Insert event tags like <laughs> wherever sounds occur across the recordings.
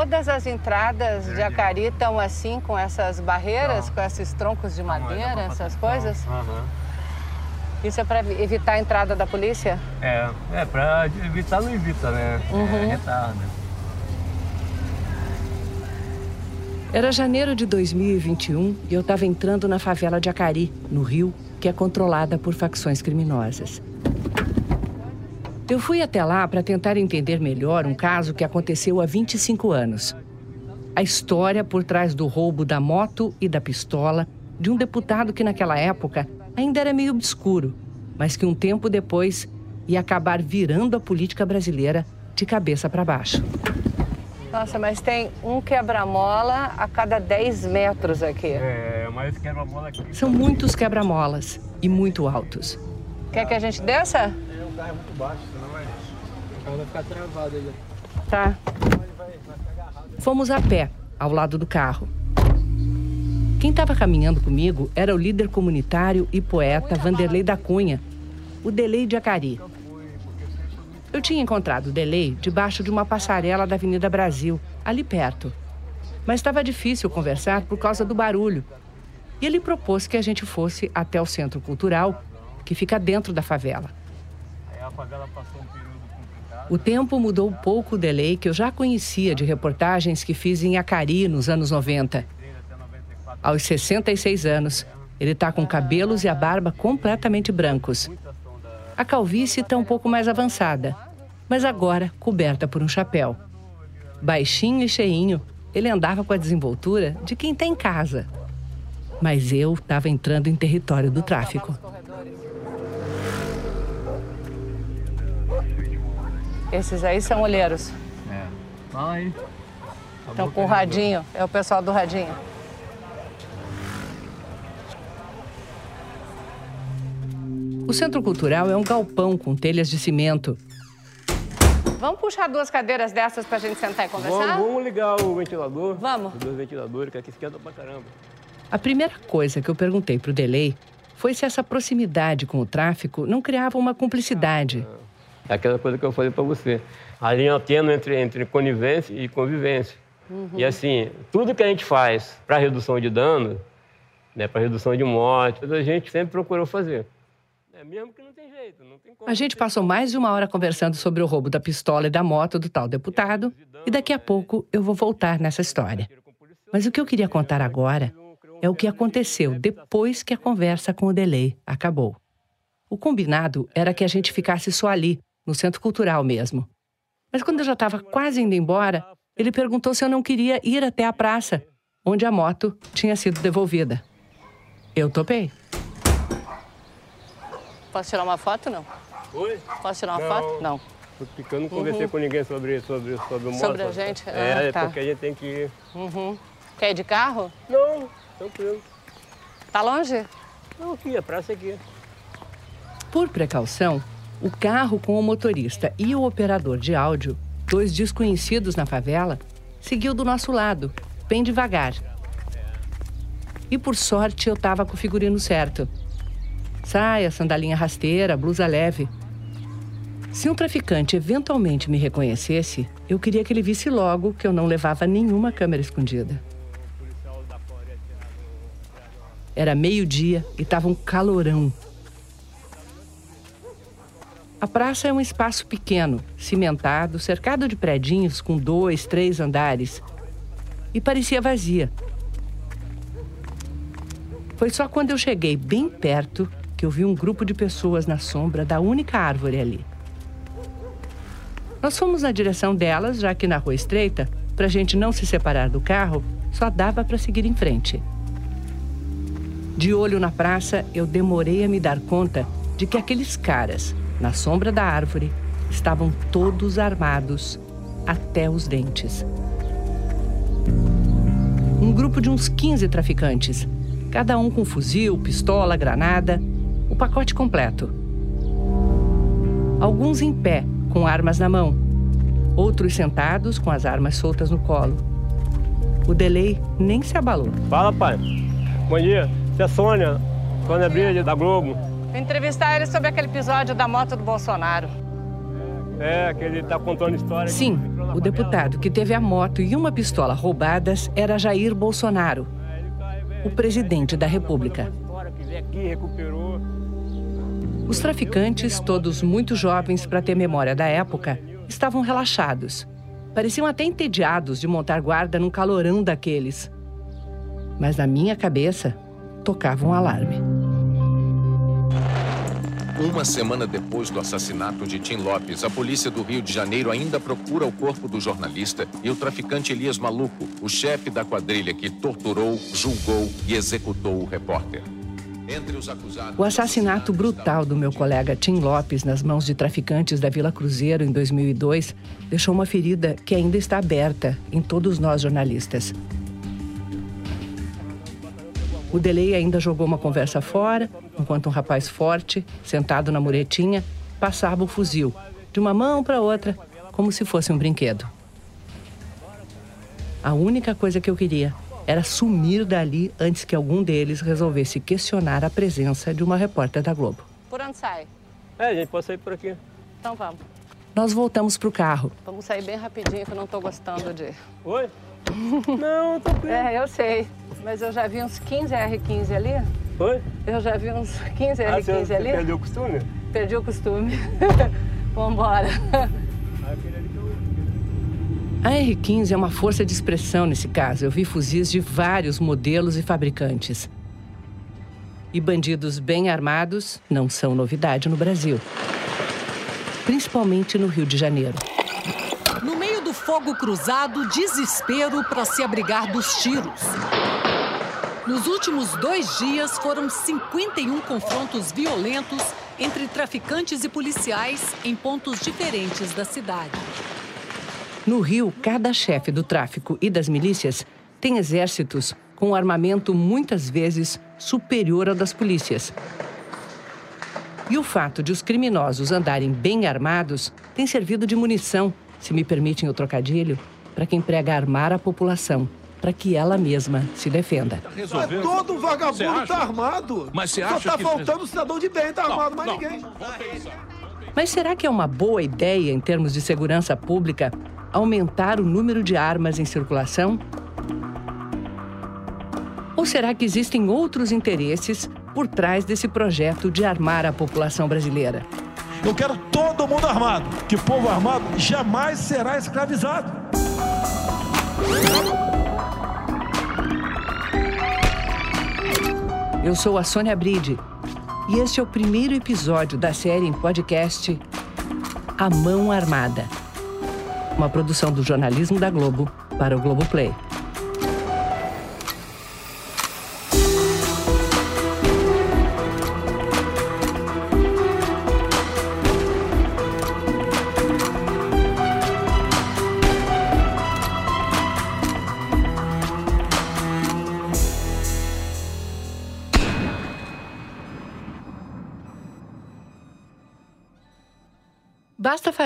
todas as entradas de Acari estão assim, com essas barreiras, Não. com esses troncos de é madeira, essas coisas? Aham. Isso é para evitar a entrada da polícia? É, é, pra evitar não evita, né? Uhum. É, retarda. Era janeiro de 2021 e eu estava entrando na favela de Acari, no Rio, que é controlada por facções criminosas. Eu fui até lá para tentar entender melhor um caso que aconteceu há 25 anos. A história por trás do roubo da moto e da pistola de um deputado que naquela época ainda era meio obscuro, mas que um tempo depois ia acabar virando a política brasileira de cabeça para baixo. Nossa, mas tem um quebra-mola a cada 10 metros aqui. É, mas quebra-mola aqui. São muitos quebra-molas e muito altos. Quer que a gente desça? O carro é muito baixo, carro vai ficar travado aí. Tá. Fomos a pé, ao lado do carro. Quem estava caminhando comigo era o líder comunitário e poeta Vanderlei da Cunha, o Delei de Acari. Eu tinha encontrado o Delei debaixo de uma passarela da Avenida Brasil, ali perto. Mas estava difícil conversar por causa do barulho. E ele propôs que a gente fosse até o Centro Cultural, que fica dentro da favela. Aí a favela passou um período. O tempo mudou pouco o delay que eu já conhecia de reportagens que fiz em Acari nos anos 90. Aos 66 anos, ele está com cabelos e a barba completamente brancos. A calvície está um pouco mais avançada, mas agora coberta por um chapéu. Baixinho e cheinho, ele andava com a desenvoltura de quem está em casa. Mas eu estava entrando em território do tráfico. Esses aí são olheiros. É. Fala aí. Estão com o radinho. É o pessoal do radinho. O Centro Cultural é um galpão com telhas de cimento. Vamos puxar duas cadeiras dessas pra gente sentar e conversar? Vamos, vamos ligar o ventilador. Vamos. Os dois ventiladores, que aqui esquenta pra caramba. A primeira coisa que eu perguntei para o Delay foi se essa proximidade com o tráfico não criava uma cumplicidade. É aquela coisa que eu falei pra você. A linha tênue entre, entre conivência e convivência. E assim, tudo que a gente faz para redução de dano, né, para redução de morte, a gente sempre procurou fazer. É mesmo que não tem jeito, não tem como. A gente passou mais de uma hora conversando sobre o roubo da pistola e da moto do tal deputado, e daqui a pouco eu vou voltar nessa história. Mas o que eu queria contar agora é o que aconteceu depois que a conversa com o Delay acabou. O combinado era que a gente ficasse só ali, no centro cultural mesmo. Mas quando eu já estava quase indo embora, ele perguntou se eu não queria ir até a praça, onde a moto tinha sido devolvida. Eu topei. Posso tirar uma foto, não? Oi? Posso tirar uma Não. foto? Não. Porque eu não conversei com ninguém sobre, sobre, sobre o moto. Sobre a gente? É, Ah, é tá. porque a gente tem que ir. Uhum. Quer ir de carro? Não, tranquilo. Tá longe? Não, aqui, a praça é aqui. Por precaução, o carro com o motorista e o operador de áudio, dois desconhecidos na favela, seguiu do nosso lado, bem devagar. E por sorte eu estava com o figurino certo. Saia, sandalinha rasteira, blusa leve. Se um traficante eventualmente me reconhecesse, eu queria que ele visse logo que eu não levava nenhuma câmera escondida. Era meio-dia e estava um calorão. A praça é um espaço pequeno, cimentado, cercado de predinhos com dois, três andares. E parecia vazia. Foi só quando eu cheguei bem perto que eu vi um grupo de pessoas na sombra da única árvore ali. Nós fomos na direção delas, já que na rua estreita, para a gente não se separar do carro, só dava para seguir em frente. De olho na praça, eu demorei a me dar conta de que aqueles caras, na sombra da árvore, estavam todos armados até os dentes. Um grupo de uns 15 traficantes, cada um com fuzil, pistola, granada, o pacote completo. Alguns em pé, com armas na mão, outros sentados com as armas soltas no colo. O delay nem se abalou. Fala, pai. Bom dia. Você é Sônia, Sônia Brilha, da Globo. Vou entrevistar ele sobre aquele episódio da moto do Bolsonaro. É, que ele tá contando história. Sim, O deputado que teve a moto e uma pistola roubadas era Jair Bolsonaro, o presidente da República. Os traficantes, todos muito jovens para ter memória da época, estavam relaxados. Pareciam até entediados de montar guarda num calorão daqueles. Mas na minha cabeça, tocava um alarme. Uma semana depois do assassinato de Tim Lopes, a polícia do Rio de Janeiro ainda procura o corpo do jornalista e o traficante Elias Maluco, o chefe da quadrilha que torturou, julgou e executou o repórter. O assassinato brutal do meu colega Tim Lopes nas mãos de traficantes da Vila Cruzeiro em 2002 deixou uma ferida que ainda está aberta em todos nós jornalistas. O delay ainda jogou uma conversa fora, enquanto um rapaz forte, sentado na muretinha, passava o fuzil, de uma mão para outra, como se fosse um brinquedo. A única coisa que eu queria era sumir dali antes que algum deles resolvesse questionar a presença de uma repórter da Globo. Por onde sai? É, a gente pode sair por aqui. Então vamos. Nós voltamos para o carro. Vamos sair bem rapidinho, que eu não estou gostando de. Oi? <laughs> não, tô bem. É, eu sei. Mas eu já vi uns 15 R15 ali. Oi? Eu já vi uns 15 R15 ah, você, ali. Você perdeu o costume? Perdi o costume. <laughs> Vambora. A R15 é uma força de expressão nesse caso. Eu vi fuzis de vários modelos e fabricantes. E bandidos bem armados não são novidade no Brasil. Principalmente no Rio de Janeiro. Fogo cruzado, desespero para se abrigar dos tiros. Nos últimos dois dias, foram 51 confrontos violentos entre traficantes e policiais em pontos diferentes da cidade. No Rio, cada chefe do tráfico e das milícias tem exércitos com armamento muitas vezes superior ao das polícias. E o fato de os criminosos andarem bem armados tem servido de munição, se me permitem o trocadilho, para quem prega armar a população, para que ela mesma se defenda. Todo vagabundo está armado. Mas você Só acha está que... faltando o cidadão de bem, tá armado, mais não. ninguém. Mas será que é uma boa ideia, em termos de segurança pública, aumentar o número de armas em circulação? Ou será que existem outros interesses por trás desse projeto de armar a população brasileira? Eu quero todo mundo armado, que povo armado jamais será escravizado. Eu sou a Sônia Bride e este é o primeiro episódio da série em podcast A Mão Armada uma produção do jornalismo da Globo para o Globoplay. Basta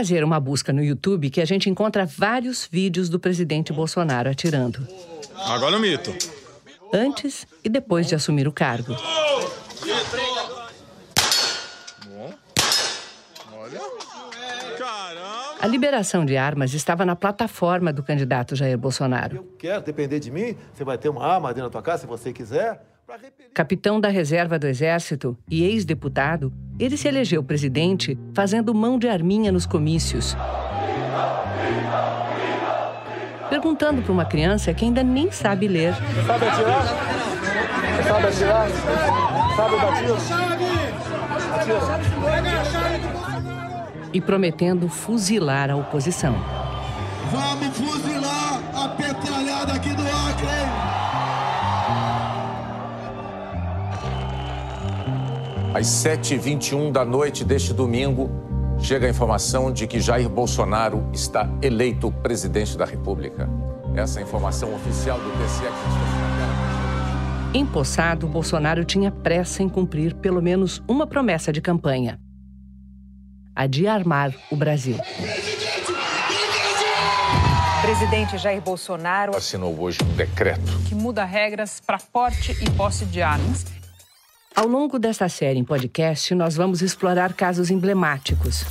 fazer uma busca no YouTube que a gente encontra vários vídeos do presidente Bolsonaro atirando. Agora o mito. Antes e depois de assumir o cargo. A liberação de armas estava na plataforma do candidato Jair Bolsonaro. Eu quero depender de mim. Você vai ter uma arma dentro da tua casa, se você quiser. Capitão da reserva do Exército e ex-deputado, ele se elegeu presidente fazendo mão de arminha nos comícios. Perguntando para uma criança que ainda nem sabe ler. Sabe atirar? Sabe atirar? Sabe bater? E prometendo fuzilar a oposição. Vamos fuzilar a petralhada aqui Às 7h21 da noite deste domingo, chega a informação de que Jair Bolsonaro está eleito presidente da República. Essa é a informação oficial do TSE que Empossado, Bolsonaro tinha pressa em cumprir pelo menos uma promessa de campanha: a de armar o Brasil. Presidente Jair Bolsonaro assinou hoje um decreto que muda regras para porte e posse de armas ao longo desta série em podcast, nós vamos explorar casos emblemáticos.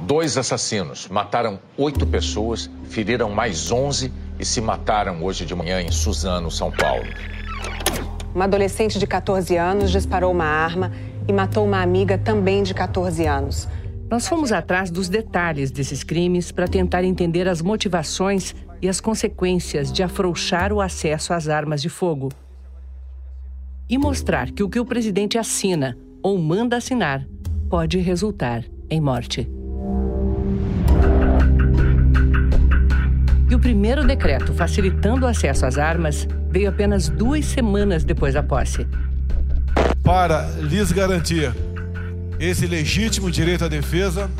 Dois assassinos mataram oito pessoas, feriram mais onze e se mataram hoje de manhã em Suzano, São Paulo. Uma adolescente de 14 anos disparou uma arma e matou uma amiga também de 14 anos. Nós fomos atrás dos detalhes desses crimes para tentar entender as motivações e as consequências de afrouxar o acesso às armas de fogo. E mostrar que o que o presidente assina ou manda assinar pode resultar em morte. E o primeiro decreto facilitando o acesso às armas veio apenas duas semanas depois da posse. Para lhes garantir esse legítimo direito à defesa,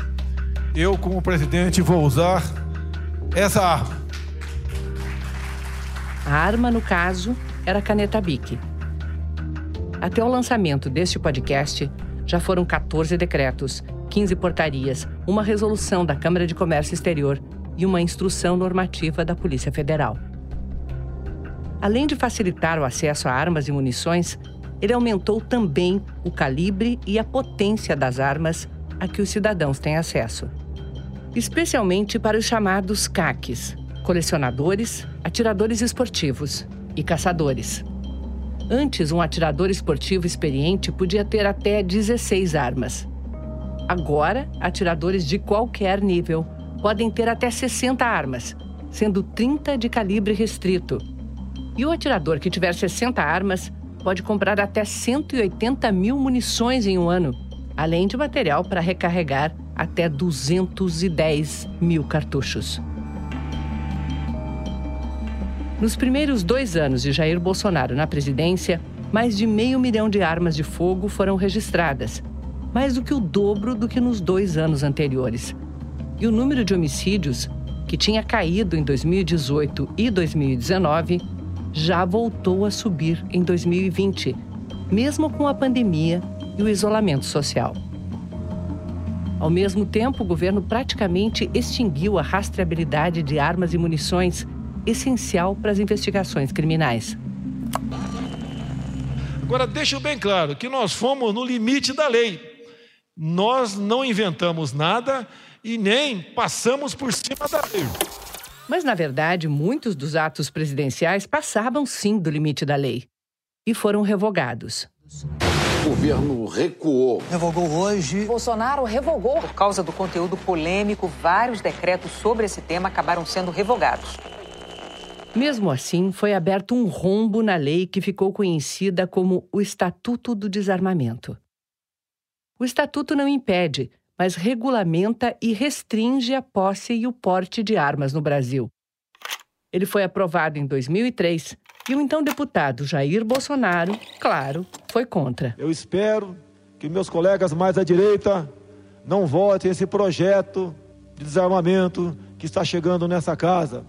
eu, como presidente, vou usar essa arma. A arma, no caso, era a caneta Bic. Até o lançamento deste podcast, já foram 14 decretos, 15 portarias, uma resolução da Câmara de Comércio Exterior e uma instrução normativa da Polícia Federal. Além de facilitar o acesso a armas e munições, ele aumentou também o calibre e a potência das armas a que os cidadãos têm acesso. Especialmente para os chamados CACs, colecionadores, atiradores esportivos e caçadores. Antes, um atirador esportivo experiente podia ter até 16 armas. Agora, atiradores de qualquer nível podem ter até 60 armas, sendo 30 de calibre restrito. E o atirador que tiver 60 armas pode comprar até 180 mil munições em um ano, além de material para recarregar até 210 mil cartuchos. Nos primeiros dois anos de Jair Bolsonaro na presidência, mais de meio milhão de armas de fogo foram registradas, mais do que o dobro do que nos dois anos anteriores. E o número de homicídios, que tinha caído em 2018 e 2019, já voltou a subir em 2020, mesmo com a pandemia e o isolamento social. Ao mesmo tempo, o governo praticamente extinguiu a rastreabilidade de armas e munições, essencial para as investigações criminais. Agora, deixo bem claro que nós fomos no limite da lei. Nós não inventamos nada e nem passamos por cima da lei. Mas, na verdade, muitos dos atos presidenciais passavam sim do limite da lei e foram revogados. O governo recuou. Revogou hoje. Bolsonaro revogou. Por causa do conteúdo polêmico, vários decretos sobre esse tema acabaram sendo revogados. Mesmo assim, foi aberto um rombo na lei que ficou conhecida como o Estatuto do Desarmamento. O estatuto não impede, mas regulamenta e restringe a posse e o porte de armas no Brasil. Ele foi aprovado em 2003 e o então deputado Jair Bolsonaro, claro, foi contra. Eu espero que meus colegas mais à direita não votem esse projeto de desarmamento que está chegando nessa casa.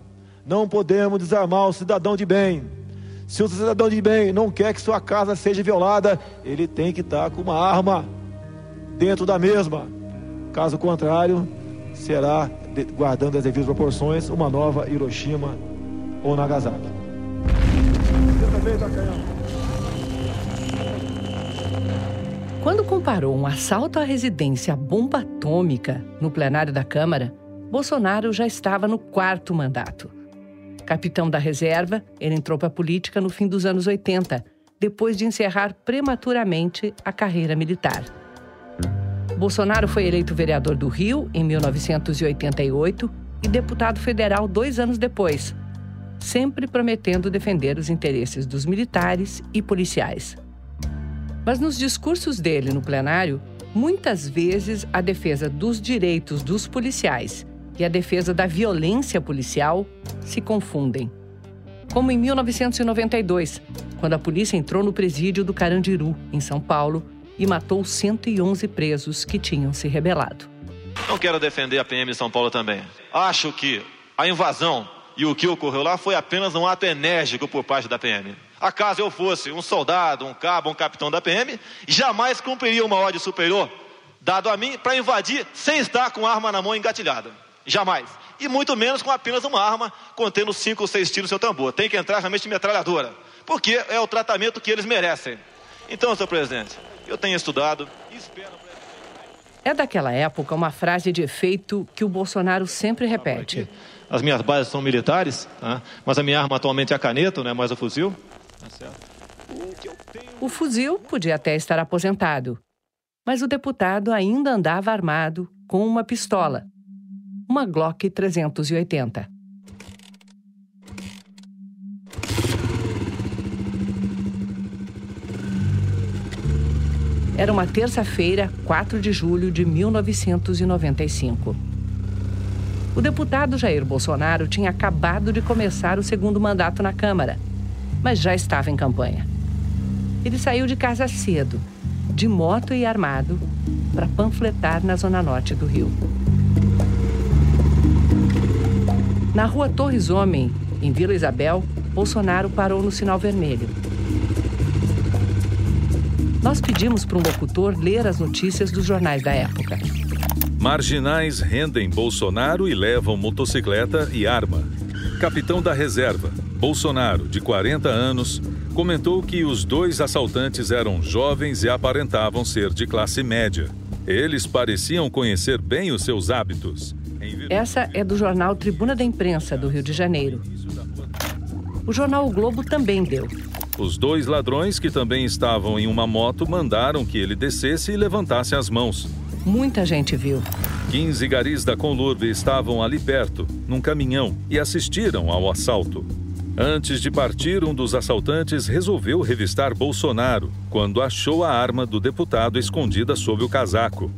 Não podemos desarmar o cidadão de bem. Se o cidadão de bem não quer que sua casa seja violada, ele tem que estar com uma arma dentro da mesma. Caso contrário, será, guardando as devidas proporções, uma nova Hiroshima ou Nagasaki. Quando comparou um assalto à residência à bomba atômica no plenário da Câmara, Bolsonaro já estava no quarto mandato. Capitão da reserva, ele entrou para a política no fim dos anos 80, depois de encerrar prematuramente a carreira militar. Bolsonaro foi eleito vereador do Rio em 1988 e deputado federal dois anos depois, sempre prometendo defender os interesses dos militares e policiais. Mas nos discursos dele no plenário, muitas vezes a defesa dos direitos dos policiais e a defesa da violência policial se confundem. Como em 1992, quando a polícia entrou no presídio do Carandiru, em São Paulo, e matou 111 presos que tinham se rebelado. Não quero defender a PM São Paulo também. Acho que a invasão e o que ocorreu lá foi apenas um ato enérgico por parte da PM. Acaso eu fosse um soldado, um cabo, um capitão da PM, jamais cumpriria uma ordem superior dado a mim para invadir sem estar com arma na mão engatilhada. Jamais. E muito menos com apenas uma arma contendo cinco ou seis tiros no seu tambor. Tem que entrar realmente metralhadora. Porque é o tratamento que eles merecem. Então, senhor presidente, eu tenho estudado e espero. É daquela época uma frase de efeito que o Bolsonaro sempre repete. As minhas bases são militares, tá? mas a minha arma atualmente é a caneta, não é mais o fuzil. Tá o fuzil podia até estar aposentado, mas o deputado ainda andava armado com uma pistola, uma Glock 380. Era uma terça-feira, 4 de julho de 1995. O deputado Jair Bolsonaro tinha acabado de começar o segundo mandato na Câmara, mas já estava em campanha. Ele saiu de casa cedo, de moto e armado, para panfletar na zona norte do Rio. Na rua Torres Homem, em Vila Isabel, Bolsonaro parou no sinal vermelho. Nós pedimos para um locutor ler as notícias dos jornais da época. Marginais rendem Bolsonaro e levam motocicleta e arma. Capitão da reserva, Bolsonaro, de 40 anos, comentou que os dois assaltantes eram jovens e aparentavam ser de classe média. Eles pareciam conhecer bem os seus hábitos. Essa é do jornal Tribuna da Imprensa, do Rio de Janeiro. O jornal o Globo também deu. Os dois ladrões, que também estavam em uma moto, mandaram que ele descesse e levantasse as mãos. Muita gente viu. 15 garis da Conlurbe estavam ali perto, num caminhão, e assistiram ao assalto. Antes de partir, um dos assaltantes resolveu revistar Bolsonaro, quando achou a arma do deputado escondida sob o casaco.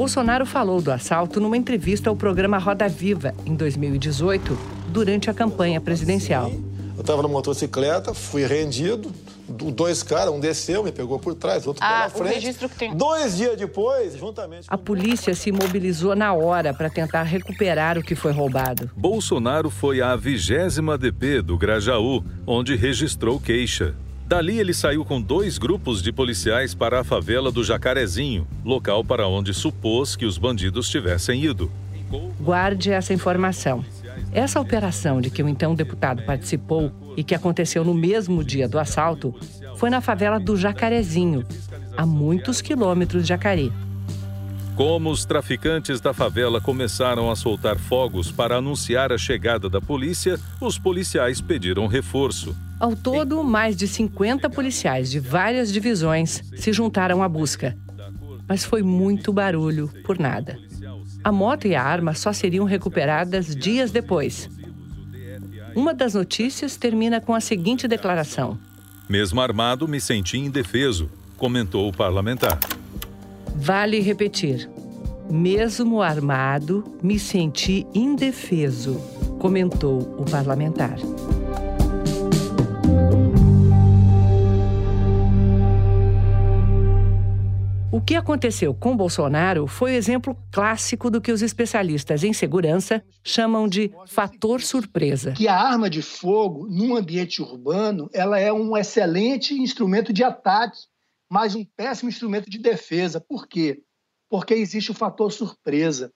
Bolsonaro falou do assalto numa entrevista ao programa Roda Viva, em 2018, durante a campanha presidencial. Eu estava na motocicleta, fui rendido. Dois caras, um desceu, me pegou por trás, outro ah, pela frente. O registro que tem. Dois dias depois, juntamente. A polícia se mobilizou na hora para tentar recuperar o que foi roubado. Bolsonaro foi à vigésima DP do Grajaú, onde registrou queixa. Dali ele saiu com dois grupos de policiais para a favela do Jacarezinho, local para onde supôs que os bandidos tivessem ido. Guarde essa informação. Essa operação de que o então deputado participou e que aconteceu no mesmo dia do assalto foi na favela do Jacarezinho, a muitos quilômetros de Jacari. Como os traficantes da favela começaram a soltar fogos para anunciar a chegada da polícia, os policiais pediram reforço. Ao todo, mais de 50 policiais de várias divisões se juntaram à busca. Mas foi muito barulho por nada. A moto e a arma só seriam recuperadas dias depois. Uma das notícias termina com a seguinte declaração: Mesmo armado, me senti indefeso, comentou o parlamentar. Vale repetir. Mesmo armado, me senti indefeso, comentou o parlamentar. O que aconteceu com Bolsonaro foi o exemplo clássico do que os especialistas em segurança chamam de fator surpresa. Que a arma de fogo, num ambiente urbano, ela é um excelente instrumento de ataque, mas um péssimo instrumento de defesa. Por quê? Porque existe o fator surpresa.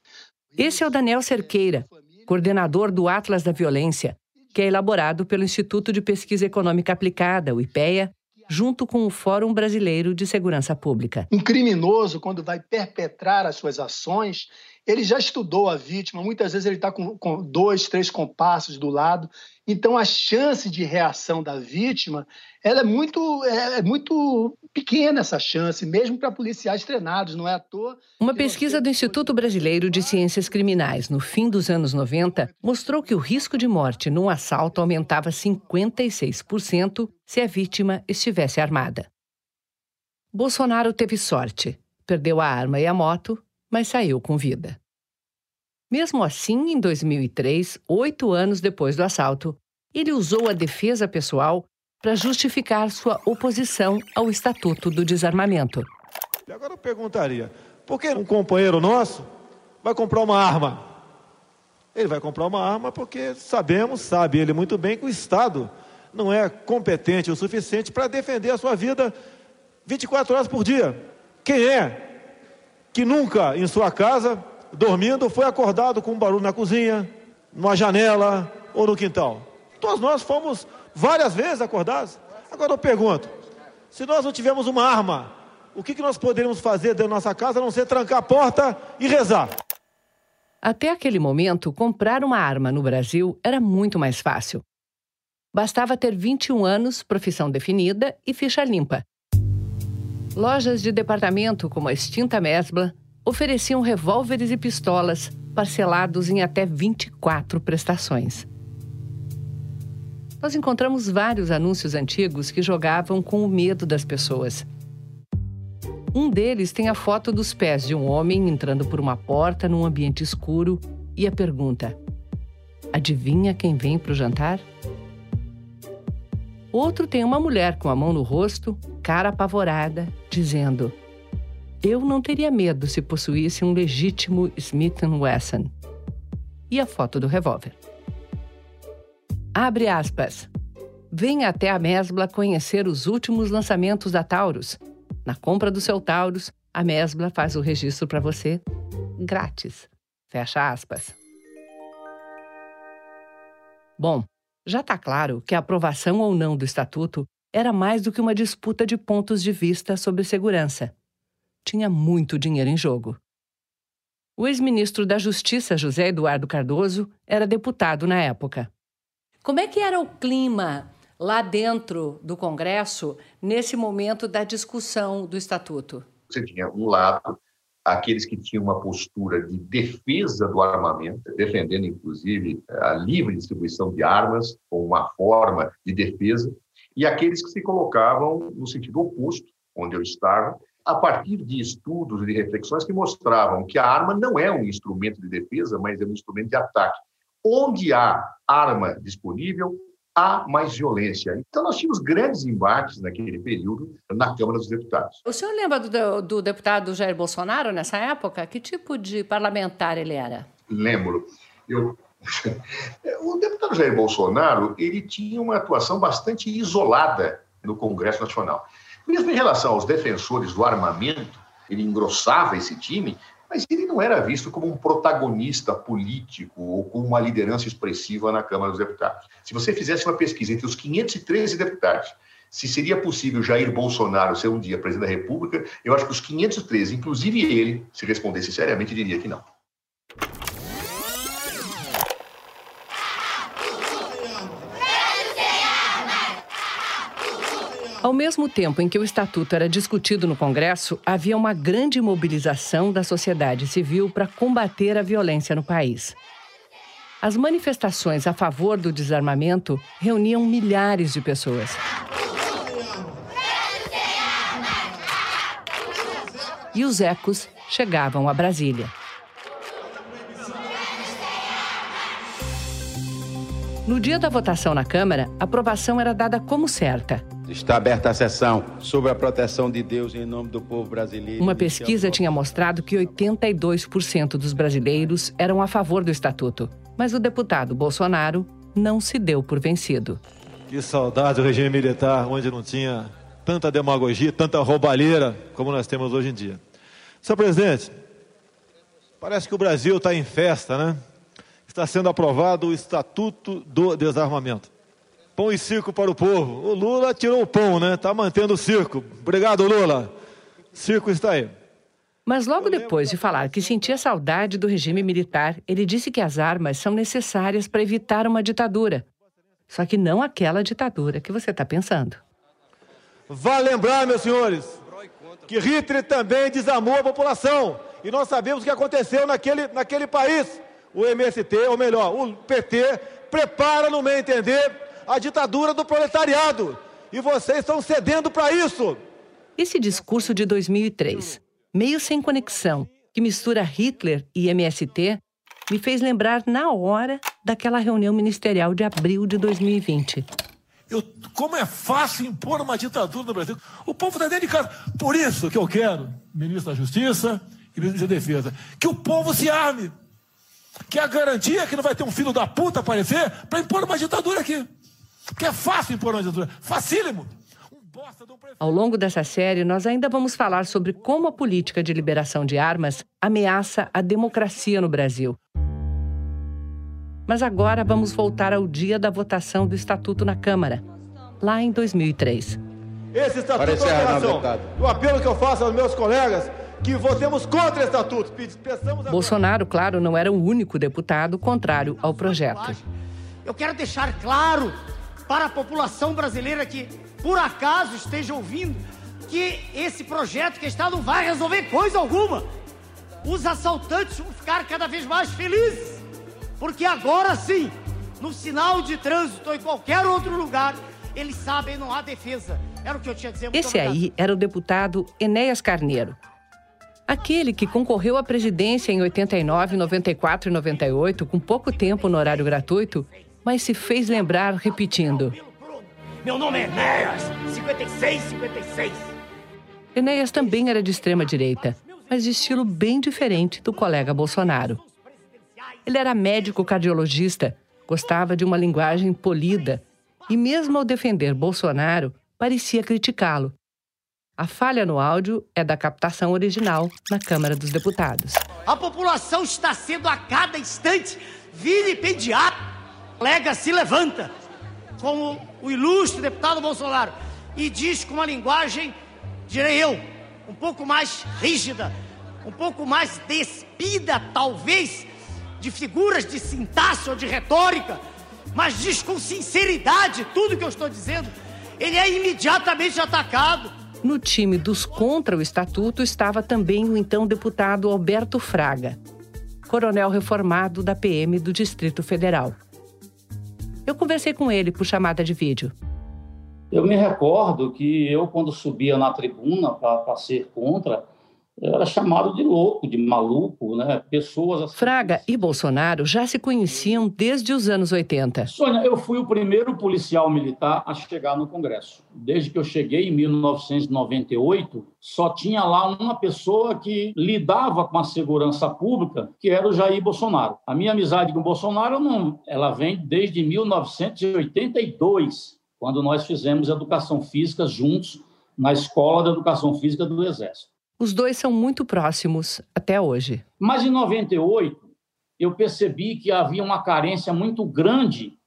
Esse é o Daniel Cerqueira, coordenador do Atlas da Violência, que é elaborado pelo Instituto de Pesquisa Econômica Aplicada, o IPEA, junto com o Fórum Brasileiro de Segurança Pública. Um criminoso, quando vai perpetrar as suas ações, ele já estudou a vítima, muitas vezes ele está com, com, dois, três compassos do lado. Então, a chance de reação da vítima ela é muito, é, é muito pequena, essa chance, mesmo para policiais treinados, não é à toa. Uma pesquisa do Instituto Brasileiro de Ciências Criminais, no fim dos anos 90, mostrou que o risco de morte num assalto aumentava 56% se a vítima estivesse armada. Bolsonaro teve sorte. Perdeu a arma e a moto, mas saiu com vida. Mesmo assim, em 2003, oito anos depois do assalto, ele usou a defesa pessoal para justificar sua oposição ao Estatuto do Desarmamento. E agora eu perguntaria: por que um companheiro nosso vai comprar uma arma? Ele vai comprar uma arma porque sabemos, sabe ele muito bem, que o Estado não é competente o suficiente para defender a sua vida 24 horas por dia. Quem é que nunca em sua casa, dormindo, foi acordado com um barulho na cozinha, numa janela ou no quintal. Todos nós fomos várias vezes acordados. Agora eu pergunto: se nós não tivermos uma arma o que nós poderíamos fazer dentro da nossa casa a não ser trancar a porta e rezar? Até aquele momento, comprar uma arma no Brasil era muito mais fácil. Bastava ter 21 anos, profissão definida e ficha limpa. Lojas de departamento como a extinta Mesbla ofereciam revólveres e pistolas parcelados em até 24 prestações. Nós encontramos vários anúncios antigos que jogavam com o medo das pessoas. Um deles tem a foto dos pés de um homem entrando por uma porta num ambiente escuro e a pergunta: Adivinha quem vem para o jantar? Outro tem uma mulher com a mão no rosto, cara apavorada, dizendo: Eu não teria medo se possuísse um legítimo Smith Wesson. E a foto do revólver. Abre aspas. Venha até a Mesbla conhecer os últimos lançamentos da Taurus na compra do seu Taurus, a Mesbla faz o registro para você grátis. Fecha aspas. Bom, já está claro que a aprovação ou não do estatuto era mais do que uma disputa de pontos de vista sobre segurança. Tinha muito dinheiro em jogo. O ex-ministro da Justiça, José Eduardo Cardoso, era deputado na época. Como é que era o clima lá dentro do Congresso nesse momento da discussão do Estatuto? Você tinha um lado aqueles que tinham uma postura de defesa do armamento, defendendo inclusive a livre distribuição de armas como uma forma de defesa, e aqueles que se colocavam no sentido oposto, onde eu estava, a partir de estudos e de reflexões que mostravam que a arma não é um instrumento de defesa, mas é um instrumento de ataque. Onde há arma disponível, há mais violência. Então, nós tínhamos grandes embates naquele período na Câmara dos Deputados. O senhor lembra do, do deputado Jair Bolsonaro nessa época? Que tipo de parlamentar ele era? Lembro. Eu, <laughs> o deputado Jair Bolsonaro ele tinha uma atuação bastante isolada no Congresso Nacional. Mesmo em relação aos defensores do armamento, ele engrossava esse time, mas ele não era visto como um protagonista político ou como uma liderança expressiva na Câmara dos Deputados. Se você fizesse uma pesquisa entre os 513 deputados, se seria possível Jair Bolsonaro ser um dia presidente da República, eu acho que os 513, inclusive ele, se respondesse seriamente, diria que não. Ao mesmo tempo em que o Estatuto era discutido no Congresso, havia uma grande mobilização da sociedade civil para combater a violência no país. As manifestações a favor do desarmamento reuniam milhares de pessoas. E os ecos chegavam a Brasília. No dia da votação na Câmara, a aprovação era dada como certa. Está aberta a sessão sobre a proteção de Deus em nome do povo brasileiro. Uma pesquisa tinha mostrado que 82% dos brasileiros eram a favor do estatuto, mas o deputado Bolsonaro não se deu por vencido. Que saudade do regime militar, onde não tinha tanta demagogia, tanta roubalheira como nós temos hoje em dia. Senhor presidente, parece que o Brasil está em festa, né? Está sendo aprovado o Estatuto do Desarmamento. Pão e circo para o povo. O Lula tirou o pão, né? Está mantendo o circo. Obrigado, Lula. Circo está aí. Mas logo depois de falar que sentia saudade do regime militar, ele disse que as armas são necessárias para evitar uma ditadura. Só que não aquela ditadura que você está pensando. Vale lembrar, meus senhores, que Hitler também desarmou a população. E nós sabemos o que aconteceu naquele, naquele país. O MST, ou melhor, o PT, prepara, no meu entender, a ditadura do proletariado. E vocês estão cedendo para isso. Esse discurso de 2003, meio sem conexão, que mistura Hitler e MST, me fez lembrar na hora daquela reunião ministerial de abril de 2020. Eu, como é fácil impor uma ditadura no Brasil. O povo está dentro de casa. Por isso que eu quero, ministro da Justiça e ministro da Defesa, que o povo se arme. Que é a garantia que não vai ter um filho da puta aparecer para impor uma ditadura aqui. Porque é fácil impor uma ditadura. Facílimo. Ao longo dessa série, nós ainda vamos falar sobre como a política de liberação de armas ameaça a democracia no Brasil. Mas agora vamos voltar ao dia da votação do Estatuto na Câmara, lá em 2003. esse estatuto de alteração. O apelo que eu faço aos meus colegas que votemos contra o estatuto. Pensamos Bolsonaro, claro, não era o único deputado contrário ao projeto. Eu quero deixar claro para a população brasileira que, por acaso, esteja ouvindo que esse projeto que está não vai resolver coisa alguma. Os assaltantes vão ficar cada vez mais felizes, porque agora sim, no sinal de trânsito ou em qualquer outro lugar, eles sabem não há defesa. Era o que eu tinha a dizer. Muito Esse obrigado. aí era o deputado Enéas Carneiro. Aquele que concorreu à presidência em 89, 94 e 98, com pouco tempo no horário gratuito, mas se fez lembrar repetindo: Meu nome é Enéas, 56, 56. Enéas também era de extrema direita, mas de estilo bem diferente do colega Bolsonaro. Ele era médico cardiologista, gostava de uma linguagem polida e, mesmo ao defender Bolsonaro, parecia criticá-lo, a falha no áudio é da captação original na Câmara dos Deputados. A população está sendo a cada instante vilipendiada. O colega se levanta, como o ilustre deputado Bolsonaro, e diz com uma linguagem, direi eu, um pouco mais rígida, um pouco mais despida, talvez, de figuras de sintaxe ou de retórica, mas diz com sinceridade tudo que eu estou dizendo. Ele é imediatamente atacado. No time dos contra o estatuto estava também o então deputado Alberto Fraga, coronel reformado da PM do Distrito Federal. Eu conversei com ele por chamada de vídeo. Eu me recordo que eu, quando subia na tribuna para ser contra, era chamado de louco, de maluco, né? Pessoas assim. Fraga e Bolsonaro já se conheciam desde os anos 80. Sônia, eu fui o primeiro policial militar a chegar no Congresso. Desde que eu cheguei em 1998, só tinha lá uma pessoa que lidava com a segurança pública, que era o Jair Bolsonaro. A minha amizade com o Bolsonaro não, ela vem desde 1982, quando nós fizemos educação física juntos na Escola de Educação Física do Exército. Os dois são muito próximos até hoje. Mas em 98, eu percebi que havia uma carência muito grande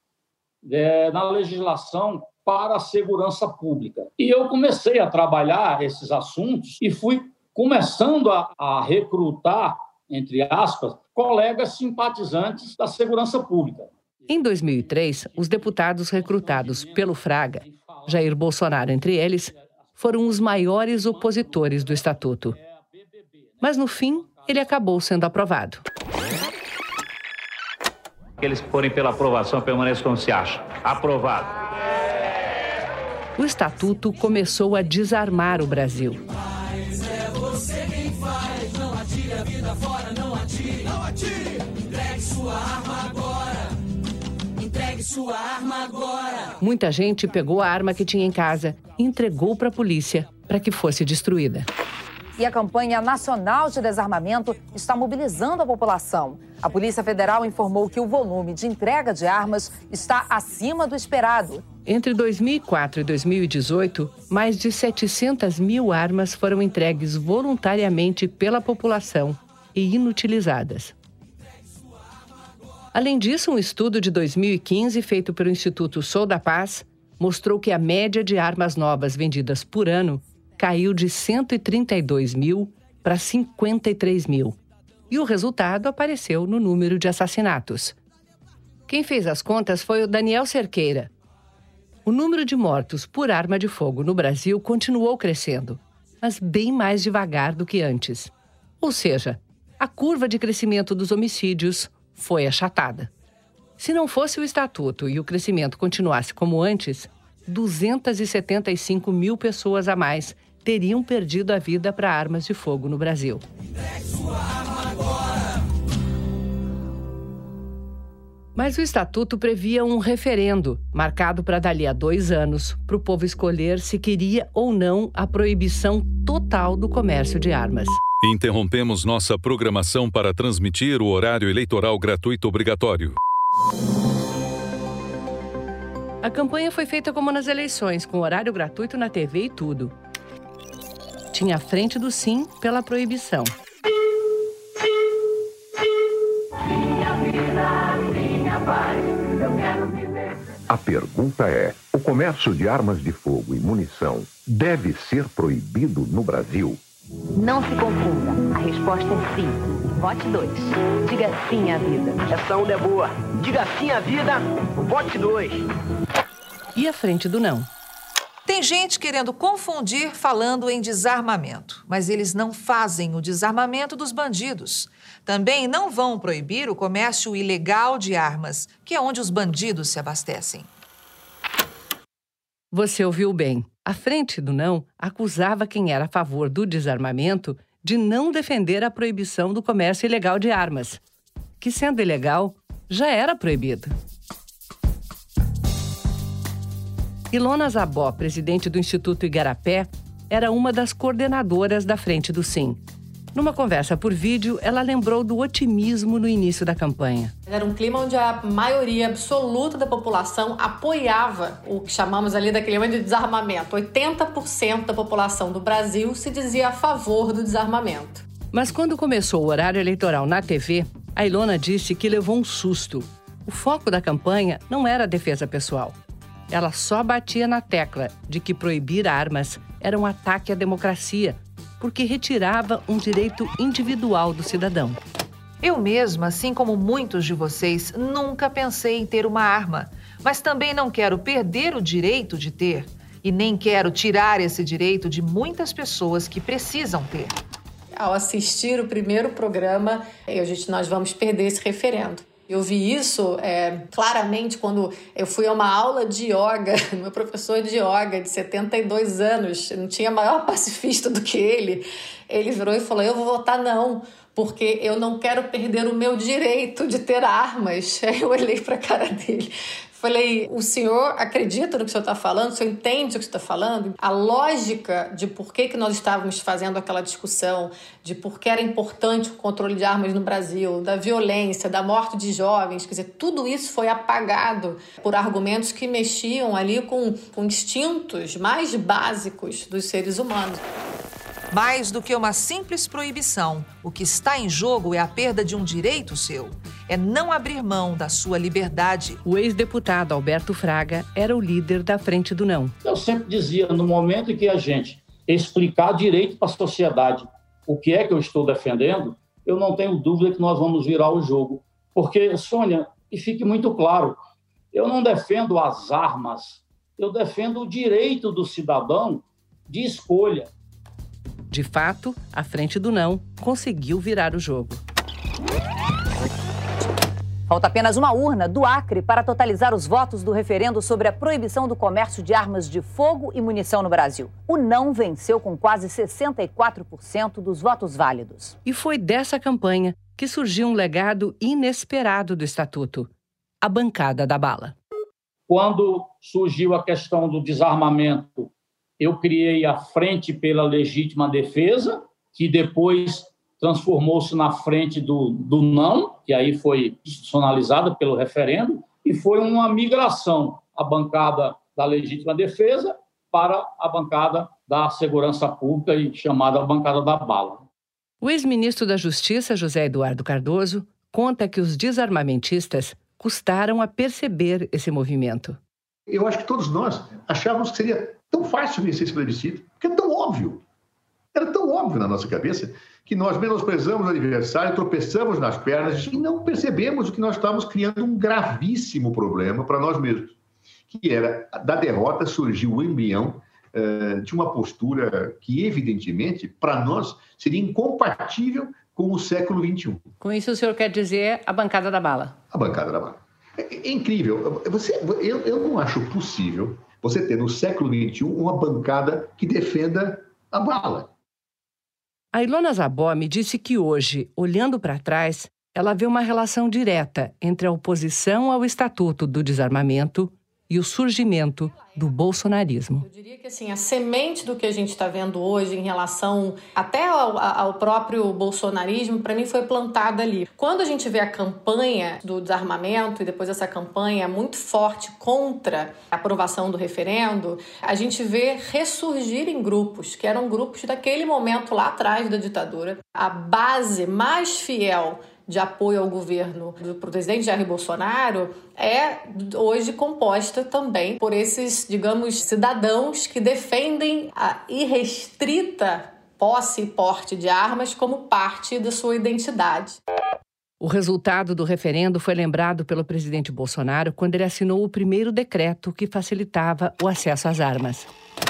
é, na legislação para a segurança pública. E eu comecei a trabalhar esses assuntos e fui começando a, a recrutar, entre aspas, colegas simpatizantes da segurança pública. Em 2003, os deputados recrutados pelo Fraga, Jair Bolsonaro entre eles, foram os maiores opositores do estatuto. Mas no fim, ele acabou sendo aprovado. Aqueles que forem pela aprovação permaneçam como se acha. Aprovado. O estatuto começou a desarmar o Brasil. Sua arma agora. Muita gente pegou a arma que tinha em casa e entregou para a polícia para que fosse destruída. E a campanha nacional de desarmamento está mobilizando a população. A Polícia Federal informou que o volume de entrega de armas está acima do esperado. Entre 2004 e 2018, mais de 700 mil armas foram entregues voluntariamente pela população e inutilizadas. Além disso, um estudo de 2015 feito pelo Instituto Sou da Paz mostrou que a média de armas novas vendidas por ano caiu de 132 mil para 53 mil. E o resultado apareceu no número de assassinatos. Quem fez as contas foi o Daniel Cerqueira. O número de mortos por arma de fogo no Brasil continuou crescendo, mas bem mais devagar do que antes. Ou seja, a curva de crescimento dos homicídios foi achatada. Se não fosse o estatuto e o crescimento continuasse como antes, 275 mil pessoas a mais teriam perdido a vida para armas de fogo no Brasil. Mas o estatuto previa um referendo, marcado para dali a dois anos, para o povo escolher se queria ou não a proibição total do comércio de armas. Interrompemos nossa programação para transmitir o horário eleitoral gratuito obrigatório. A campanha foi feita como nas eleições, com horário gratuito na TV e tudo. Tinha a frente do sim pela proibição. A pergunta é: o comércio de armas de fogo e munição deve ser proibido no Brasil? Não se confunda. A resposta é sim. Vote 2. Diga sim à vida. Essa onda é boa. Diga sim à vida. Vote 2. E a frente do não? Tem gente querendo confundir falando em desarmamento, mas eles não fazem o desarmamento dos bandidos. Também não vão proibir o comércio ilegal de armas, que é onde os bandidos se abastecem. Você ouviu bem. A frente do não acusava quem era a favor do desarmamento de não defender a proibição do comércio ilegal de armas, que, sendo ilegal, já era proibido. Ilona Zabó, presidente do Instituto Igarapé, era uma das coordenadoras da Frente do Sim. Numa conversa por vídeo, ela lembrou do otimismo no início da campanha. Era um clima onde a maioria absoluta da população apoiava o que chamamos ali daquele momento de desarmamento. 80% da população do Brasil se dizia a favor do desarmamento. Mas quando começou o horário eleitoral na TV, a Ilona disse que levou um susto. O foco da campanha não era a defesa pessoal. Ela só batia na tecla de que proibir armas era um ataque à democracia, porque retirava um direito individual do cidadão. Eu mesma, assim como muitos de vocês, nunca pensei em ter uma arma, mas também não quero perder o direito de ter e nem quero tirar esse direito de muitas pessoas que precisam ter. Ao assistir o primeiro programa, a gente, nós vamos perder esse referendo. Eu vi isso é, claramente quando eu fui a uma aula de yoga. <laughs> Meu professor de yoga, de 72 anos, não tinha maior pacifista do que ele. Ele virou e falou: Eu vou votar não, porque eu não quero perder o meu direito de ter armas. <laughs> Aí eu olhei para a cara dele. Falei, o senhor acredita no que o senhor está falando? O senhor entende o que está falando? A lógica de por que, que nós estávamos fazendo aquela discussão, de por que era importante o controle de armas no Brasil, da violência, da morte de jovens, quer dizer, tudo isso foi apagado por argumentos que mexiam ali com, com instintos mais básicos dos seres humanos. Mais do que uma simples proibição, o que está em jogo é a perda de um direito seu. É não abrir mão da sua liberdade. O ex-deputado Alberto Fraga era o líder da Frente do Não. Eu sempre dizia, no momento em que a gente explicar direito para a sociedade o que é que eu estou defendendo, eu não tenho dúvida que nós vamos virar o jogo. Porque, Sônia, e fique muito claro, eu não defendo as armas, eu defendo o direito do cidadão de escolha. De fato, a frente do não conseguiu virar o jogo. Falta apenas uma urna do Acre para totalizar os votos do referendo sobre a proibição do comércio de armas de fogo e munição no Brasil. O não venceu com quase 64% dos votos válidos. E foi dessa campanha que surgiu um legado inesperado do Estatuto: a bancada da bala. Quando surgiu a questão do desarmamento eu criei a Frente pela Legítima Defesa, que depois transformou-se na frente do, do não, que aí foi institucionalizada pelo referendo, e foi uma migração, a bancada da legítima defesa para a bancada da segurança pública e chamada bancada da bala. O ex-ministro da Justiça, José Eduardo Cardoso, conta que os desarmamentistas custaram a perceber esse movimento. Eu acho que todos nós achávamos que seria tão fácil vencer esse plebiscito, porque é tão óbvio. Era tão óbvio na nossa cabeça que nós menosprezamos o adversário, tropeçamos nas pernas e não percebemos que nós estávamos criando um gravíssimo problema para nós mesmos, que era da derrota surgiu o embrião uh, de uma postura que, evidentemente, para nós seria incompatível com o século XXI. Com isso, o senhor quer dizer a bancada da bala? A bancada da bala. É, é incrível. Você, eu, eu não acho possível você ter no século XXI uma bancada que defenda a bala. A Ilona Zabó me disse que hoje, olhando para trás, ela vê uma relação direta entre a oposição ao Estatuto do Desarmamento e o surgimento do bolsonarismo. Eu diria que assim, a semente do que a gente está vendo hoje em relação até ao, ao próprio bolsonarismo, para mim foi plantada ali. Quando a gente vê a campanha do desarmamento e depois essa campanha muito forte contra a aprovação do referendo, a gente vê ressurgir em grupos, que eram grupos daquele momento lá atrás da ditadura, a base mais fiel de apoio ao governo do presidente Jair Bolsonaro é hoje composta também por esses, digamos, cidadãos que defendem a irrestrita posse e porte de armas como parte da sua identidade. O resultado do referendo foi lembrado pelo presidente Bolsonaro quando ele assinou o primeiro decreto que facilitava o acesso às armas.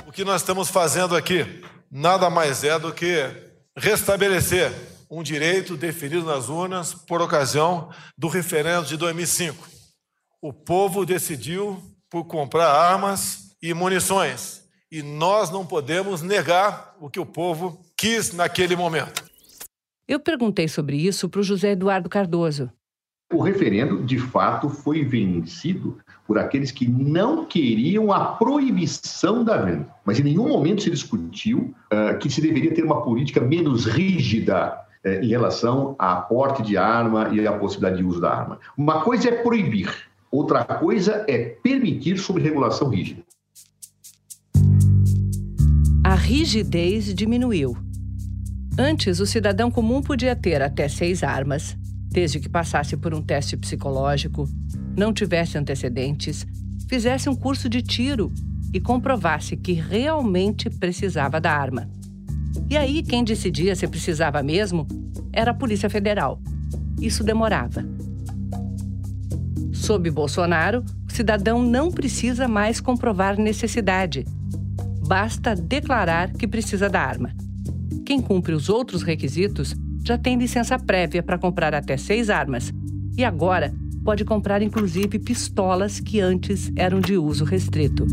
O que nós estamos fazendo aqui nada mais é do que restabelecer um direito definido nas urnas por ocasião do referendo de 2005. O povo decidiu por comprar armas e munições, e nós não podemos negar o que o povo quis naquele momento. Eu perguntei sobre isso para o José Eduardo Cardoso. O referendo, de fato, foi vencido por aqueles que não queriam a proibição da venda. Mas em nenhum momento se discutiu uh, que se deveria ter uma política menos rígida uh, em relação a porte de arma e a possibilidade de uso da arma. Uma coisa é proibir, outra coisa é permitir sob regulação rígida. A rigidez diminuiu Antes, o cidadão comum podia ter até seis armas, desde que passasse por um teste psicológico, não tivesse antecedentes, fizesse um curso de tiro e comprovasse que realmente precisava da arma. E aí, quem decidia se precisava mesmo era a Polícia Federal. Isso demorava. Sob Bolsonaro, o cidadão não precisa mais comprovar necessidade. Basta declarar que precisa da arma. Quem cumpre os outros requisitos já tem licença prévia para comprar até seis armas. E agora pode comprar inclusive pistolas que antes eram de uso restrito.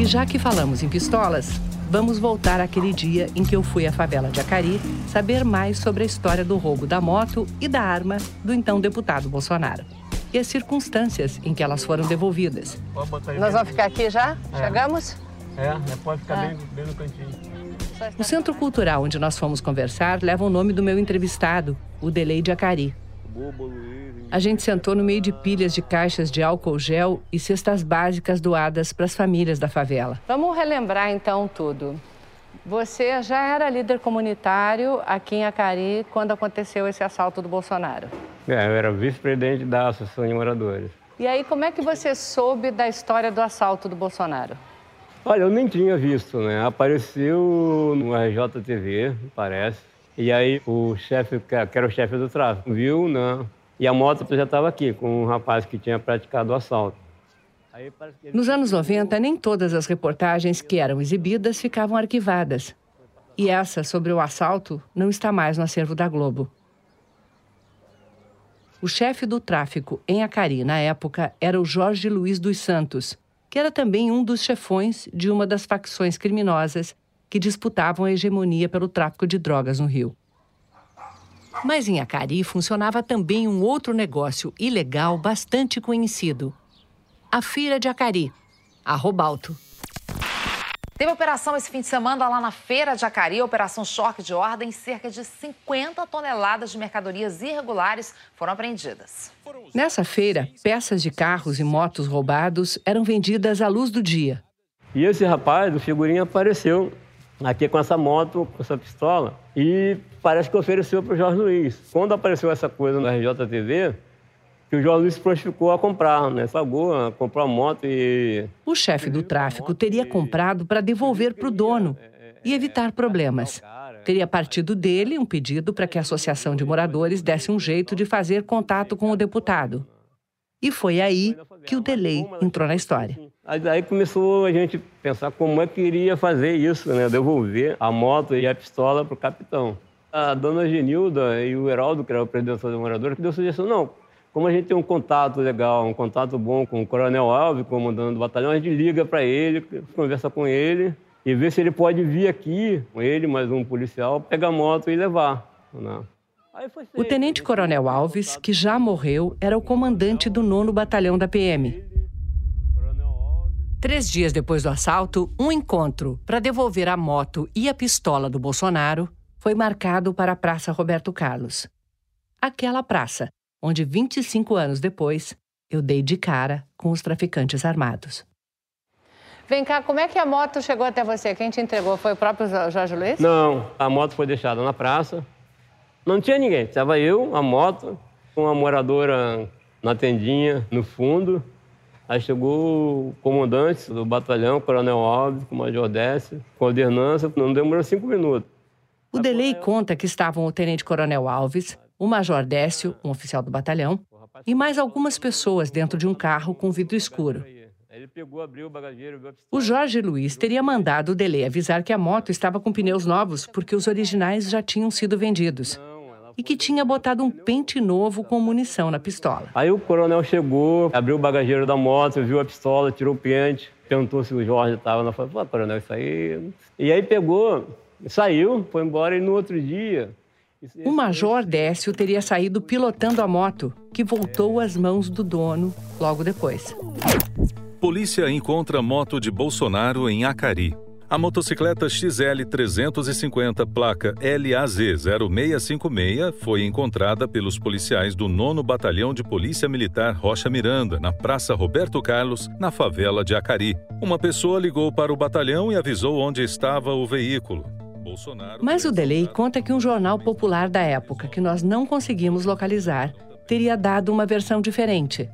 E já que falamos em pistolas, vamos voltar àquele dia em que eu fui à favela de Acari saber mais sobre a história do roubo da moto e da arma do então deputado Bolsonaro e as circunstâncias em que elas foram devolvidas. Nós vamos ficar aqui já? É. Chegamos? É, pode ficar bem, bem no cantinho. O Centro Cultural onde nós fomos conversar leva o nome do meu entrevistado, o Delei de Acari. A gente sentou no meio de pilhas de caixas de álcool gel e cestas básicas doadas para as famílias da favela. Vamos relembrar então tudo. Você já era líder comunitário aqui em Acari quando aconteceu esse assalto do Bolsonaro? É, eu era vice-presidente da Associação de Moradores. E aí, como é que você soube da história do assalto do Bolsonaro? Olha, eu nem tinha visto, né? Apareceu no RJTV, parece. E aí o chefe, que era o chefe do tráfico, viu, né? E a moto já estava aqui, com um rapaz que tinha praticado o assalto. Nos anos 90, nem todas as reportagens que eram exibidas ficavam arquivadas. E essa sobre o assalto não está mais no acervo da Globo. O chefe do tráfico em Acari, na época, era o Jorge Luiz dos Santos, que era também um dos chefões de uma das facções criminosas que disputavam a hegemonia pelo tráfico de drogas no Rio. Mas em Acari funcionava também um outro negócio ilegal bastante conhecido, a Feira de Acari, a Robalto. Teve operação esse fim de semana lá na Feira de Acari, Operação Choque de Ordem. Cerca de 50 toneladas de mercadorias irregulares foram apreendidas. Nessa feira, peças de carros e motos roubados eram vendidas à luz do dia. E esse rapaz, o figurinha, apareceu aqui com essa moto, com essa pistola, e parece que ofereceu para o Jorge Luiz. Quando apareceu essa coisa na RJTV, que o Jorge Luiz se prontificou a comprar, né? Pagou, comprou a moto e... O chefe do tráfico teria comprado para devolver para o dono e evitar problemas. Teria partido dele um pedido para que a Associação de Moradores desse um jeito de fazer contato com o deputado. E foi aí que o delay entrou na história. Aí começou a gente pensar como é que iria fazer isso, né? Devolver a moto e a pistola para o capitão. A dona Genilda e o Heraldo, que era o presidente da moradora, que deu sugestão, não, como a gente tem um contato legal, um contato bom com o Coronel Alves, comandante do batalhão, a gente liga para ele, conversa com ele e vê se ele pode vir aqui, com ele, mais um policial, pegar a moto e levar. Né? O Tenente Coronel Alves, que já morreu, era o comandante do nono batalhão da PM. Três dias depois do assalto, um encontro para devolver a moto e a pistola do Bolsonaro foi marcado para a Praça Roberto Carlos. Aquela praça onde 25 anos depois eu dei de cara com os traficantes armados. Vem cá, como é que a moto chegou até você? Quem te entregou? Foi o próprio Jorge Luiz? Não, a moto foi deixada na praça. Não tinha ninguém. Estava eu, a moto, uma moradora na tendinha, no fundo. Aí chegou o comandante do batalhão, Coronel Alves, com o Major Décio, com a ordenança. Não demorou cinco minutos. O delay conta que estavam o Tenente Coronel Alves, o Major Décio, um oficial do batalhão, e mais algumas pessoas dentro de um carro com vidro escuro. O Jorge Luiz teria mandado o Delay avisar que a moto estava com pneus novos porque os originais já tinham sido vendidos. E que tinha botado um pente novo com munição na pistola. Aí o coronel chegou, abriu o bagageiro da moto, viu a pistola, tirou o pente, perguntou se o Jorge estava na pô, coronel, isso aí. E aí pegou, saiu, foi embora e no outro dia o Major Décio teria saído pilotando a moto, que voltou às mãos do dono logo depois. Polícia encontra moto de Bolsonaro em Acari. A motocicleta XL 350, placa LAZ 0656, foi encontrada pelos policiais do 9 Batalhão de Polícia Militar Rocha Miranda, na Praça Roberto Carlos, na favela de Acari. Uma pessoa ligou para o batalhão e avisou onde estava o veículo. Mas o Delay conta que um jornal popular da época, que nós não conseguimos localizar, teria dado uma versão diferente.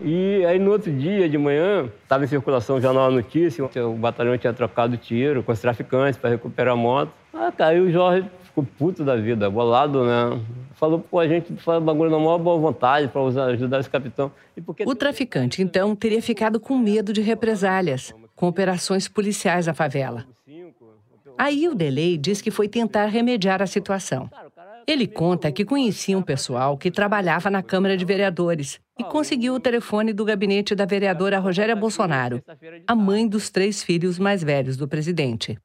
E aí no outro dia de manhã, estava em circulação o jornal Notícia, o batalhão tinha trocado tiro com os traficantes para recuperar a moto. Ah, caiu o Jorge ficou puto da vida, bolado, né? Falou, pô, a gente faz bagulho na maior boa vontade para ajudar esse capitão. Porque... O traficante, então, teria ficado com medo de represálias, com operações policiais na favela. Aí o Delay diz que foi tentar remediar a situação. Ele conta que conhecia um pessoal que trabalhava na Câmara de Vereadores e conseguiu o telefone do gabinete da vereadora Rogéria Bolsonaro, a mãe dos três filhos mais velhos do presidente.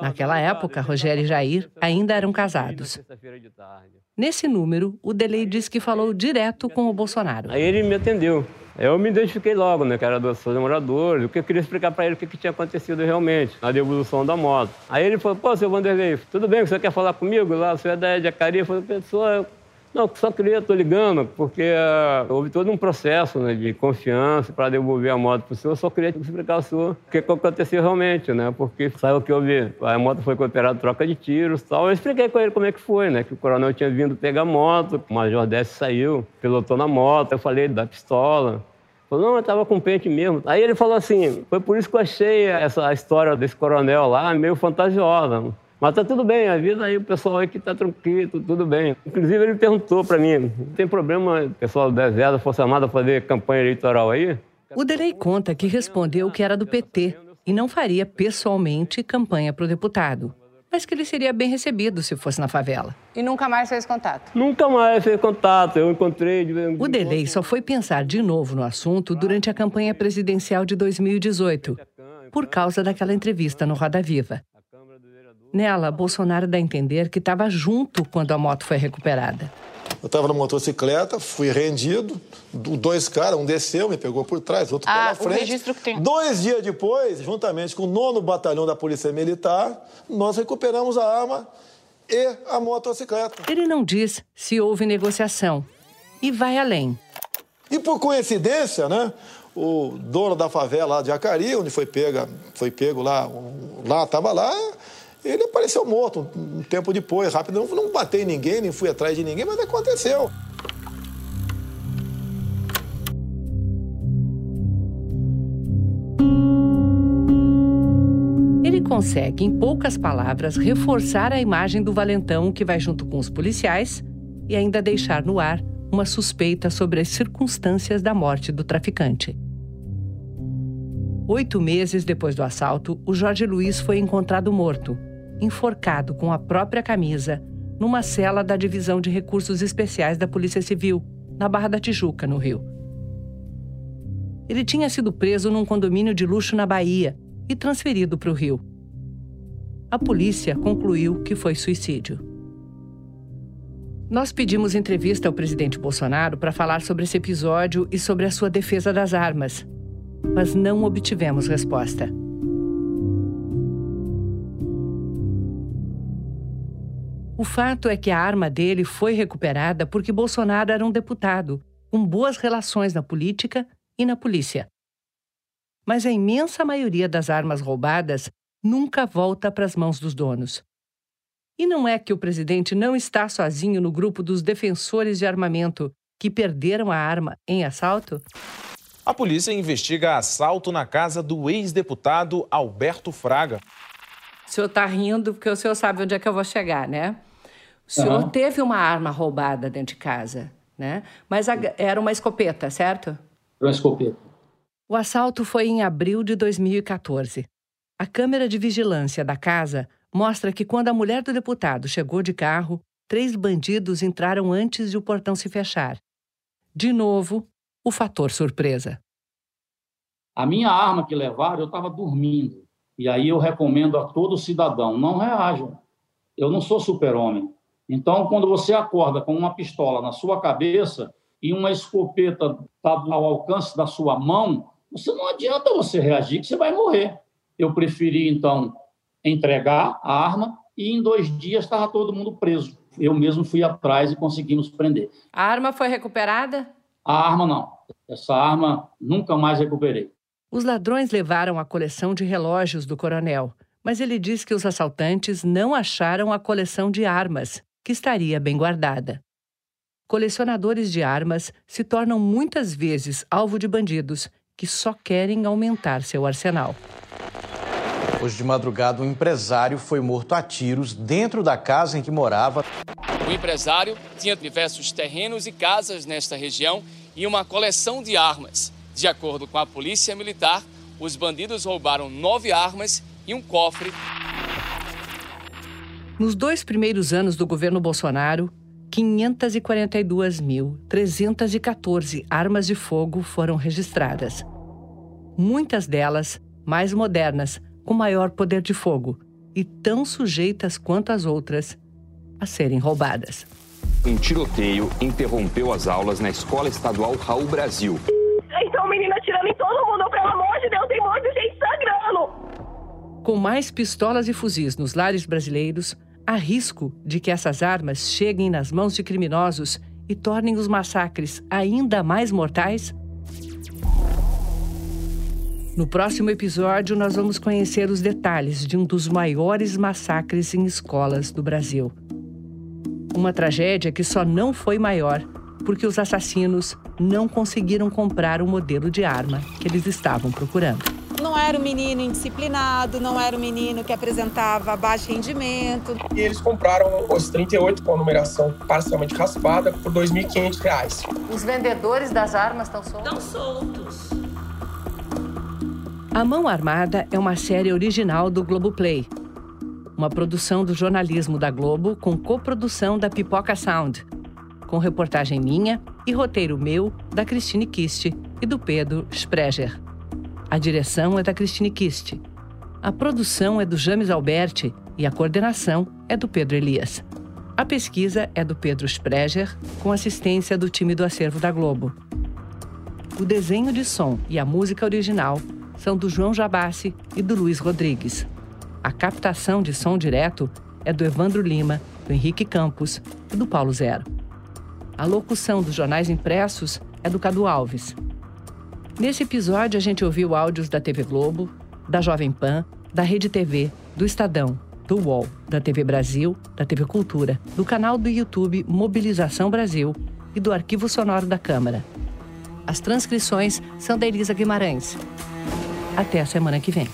Naquela época, Rogério e Jair ainda eram casados. Nesse número, o Delay diz que falou direto com o Bolsonaro. Aí ele me atendeu. Eu me identifiquei logo, né, que era do Souza Moradores, que eu queria explicar para ele o que, que, tinha acontecido realmente, na devolução da moto. Aí ele falou, pô, seu Vanderlei, tudo bem, você quer falar comigo lá? Você é da Jacaria? Eu falei, pessoa, não, só queria, estou ligando, porque uh, houve todo um processo né, de confiança para devolver a moto para o senhor. Só queria explicar ao senhor o que aconteceu realmente, né? Porque saiu que houve, a moto foi cooperada troca de tiros e tal. Eu expliquei com ele como é que foi, né? Que o coronel tinha vindo pegar a moto, o major Décio saiu, pilotou na moto. Eu falei da pistola. Falou, não, eu estava com pente mesmo. Aí ele falou assim, foi por isso que eu achei essa história desse coronel lá meio fantasiosa. Mas tá tudo bem, a vida aí, o pessoal aí que tá tranquilo, tudo bem. Inclusive, ele perguntou para mim: tem problema o pessoal do Exército, da Força Armada, fazer campanha eleitoral aí? O Delei conta que respondeu que era do PT e não faria pessoalmente campanha para o deputado. Mas que ele seria bem recebido se fosse na favela. E nunca mais fez contato? Nunca mais fez contato. Eu encontrei. O Delei só foi pensar de novo no assunto durante a campanha presidencial de 2018, por causa daquela entrevista no Roda Viva. Nela, Bolsonaro dá a entender que estava junto quando a moto foi recuperada. Eu estava na motocicleta, fui rendido, dois caras, um desceu, me pegou por trás, outro ah, pela frente. O registro que tem. Dois dias depois, juntamente com o nono batalhão da Polícia Militar, nós recuperamos a arma e a motocicleta. Ele não diz se houve negociação e vai além. E por coincidência, né, o dono da favela lá de Acari, onde foi pega, foi pego lá, lá estava lá, ele apareceu morto um tempo depois, rápido. Não, não batei ninguém, nem fui atrás de ninguém, mas aconteceu. Ele consegue, em poucas palavras, reforçar a imagem do valentão que vai junto com os policiais e ainda deixar no ar uma suspeita sobre as circunstâncias da morte do traficante. Oito meses depois do assalto, o Jorge Luiz foi encontrado morto enforcado com a própria camisa, numa cela da Divisão de Recursos Especiais da Polícia Civil, na Barra da Tijuca, no Rio. Ele tinha sido preso num condomínio de luxo na Bahia e transferido para o Rio. A polícia concluiu que foi suicídio. Nós pedimos entrevista ao presidente Bolsonaro para falar sobre esse episódio e sobre a sua defesa das armas, mas não obtivemos resposta. O fato é que a arma dele foi recuperada porque Bolsonaro era um deputado com boas relações na política e na polícia. Mas a imensa maioria das armas roubadas nunca volta para as mãos dos donos. E não é que o presidente não está sozinho no grupo dos defensores de armamento que perderam a arma em assalto? A polícia investiga assalto na casa do ex-deputado Alberto Fraga. O senhor está rindo porque o senhor sabe onde é que eu vou chegar, né? O senhor uhum. teve uma arma roubada dentro de casa, né? Mas a, era uma escopeta, certo? Uma escopeta. O assalto foi em abril de 2014. A câmera de vigilância da casa mostra que quando a mulher do deputado chegou de carro, três bandidos entraram antes de o portão se fechar. De novo, o fator surpresa. A minha arma que levaram, eu estava dormindo. E aí eu recomendo a todo cidadão: não reajam. Eu não sou super-homem. Então, quando você acorda com uma pistola na sua cabeça e uma escopeta está ao alcance da sua mão, você não adianta você reagir, que você vai morrer. Eu preferi, então, entregar a arma e em dois dias estava todo mundo preso. Eu mesmo fui atrás e conseguimos prender. A arma foi recuperada? A arma não. Essa arma nunca mais recuperei. Os ladrões levaram a coleção de relógios do coronel, mas ele diz que os assaltantes não acharam a coleção de armas, que estaria bem guardada. Colecionadores de armas se tornam muitas vezes alvo de bandidos que só querem aumentar seu arsenal. Hoje de madrugada, um empresário foi morto a tiros dentro da casa em que morava. O empresário tinha diversos terrenos e casas nesta região e uma coleção de armas. De acordo com a Polícia Militar, os bandidos roubaram nove armas e um cofre. Nos dois primeiros anos do governo Bolsonaro, 542.314 armas de fogo foram registradas. Muitas delas mais modernas, com maior poder de fogo e tão sujeitas quanto as outras a serem roubadas. Um tiroteio interrompeu as aulas na Escola Estadual Raul Brasil. Então, menina atirando em todo mundo, pelo amor de Deus, tem um monte de gente sangrando. Com mais pistolas e fuzis nos lares brasileiros, há risco de que essas armas cheguem nas mãos de criminosos e tornem os massacres ainda mais mortais? No próximo episódio, nós vamos conhecer os detalhes de um dos maiores massacres em escolas do Brasil. Uma tragédia que só não foi maior porque os assassinos não conseguiram comprar o modelo de arma que eles estavam procurando. Não era um menino indisciplinado, não era um menino que apresentava baixo rendimento. E eles compraram os 38 com a numeração parcialmente raspada por R$ 2.500. Os vendedores das armas estão soltos? Estão soltos. A Mão Armada é uma série original do Globoplay. Uma produção do jornalismo da Globo com coprodução da Pipoca Sound com reportagem minha e roteiro meu, da Christine Kist e do Pedro Spreger. A direção é da Christine Kist. A produção é do James Alberti e a coordenação é do Pedro Elias. A pesquisa é do Pedro Spreger, com assistência do time do acervo da Globo. O desenho de som e a música original são do João Jabassi e do Luiz Rodrigues. A captação de som direto é do Evandro Lima, do Henrique Campos e do Paulo Zero. A locução dos jornais impressos é do Cadu Alves. Nesse episódio, a gente ouviu áudios da TV Globo, da Jovem Pan, da Rede TV, do Estadão, do UOL, da TV Brasil, da TV Cultura, do canal do YouTube Mobilização Brasil e do Arquivo Sonoro da Câmara. As transcrições são da Elisa Guimarães. Até a semana que vem.